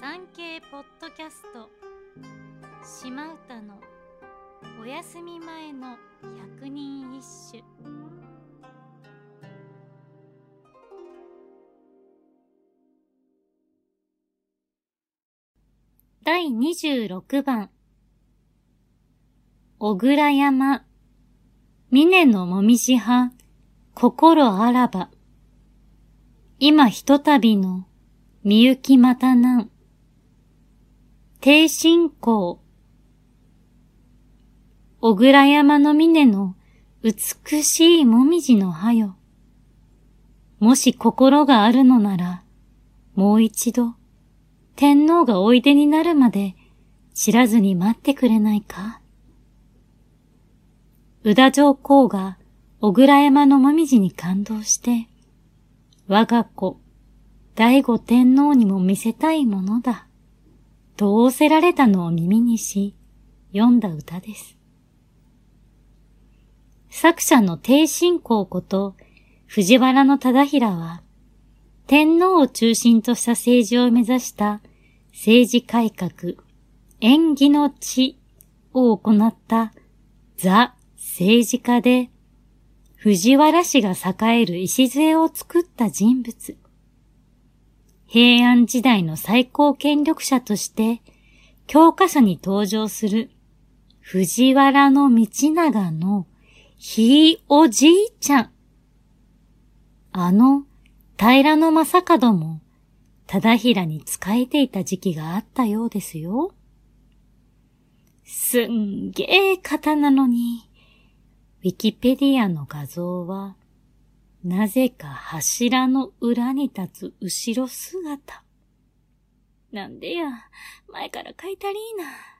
産経ポッドキャスト。島唄のお休み前の百人一首。第26番。小倉山。峰のもみじ葉心あらば。今ひとたびのみゆきまたなん。低信仰小倉山の峰の美しいもみじの葉よ。もし心があるのなら、もう一度、天皇がおいでになるまで知らずに待ってくれないか宇田上皇が小倉山のもみじに感動して、我が子、醍醐天皇にも見せたいものだ。と仰せられたのを耳にし、読んだ歌です。作者の低信仰こと藤原の忠平は、天皇を中心とした政治を目指した政治改革、演技の地を行ったザ政治家で、藤原氏が栄える礎を作った人物。平安時代の最高権力者として、教科書に登場する藤原道長のひいおじいちゃん。あの、平野正門も、忠平に仕えていた時期があったようですよ。すんげえ方なのに、ウィキペディアの画像は、なぜか柱の裏に立つ後ろ姿。なんでや、前から書いたりーな。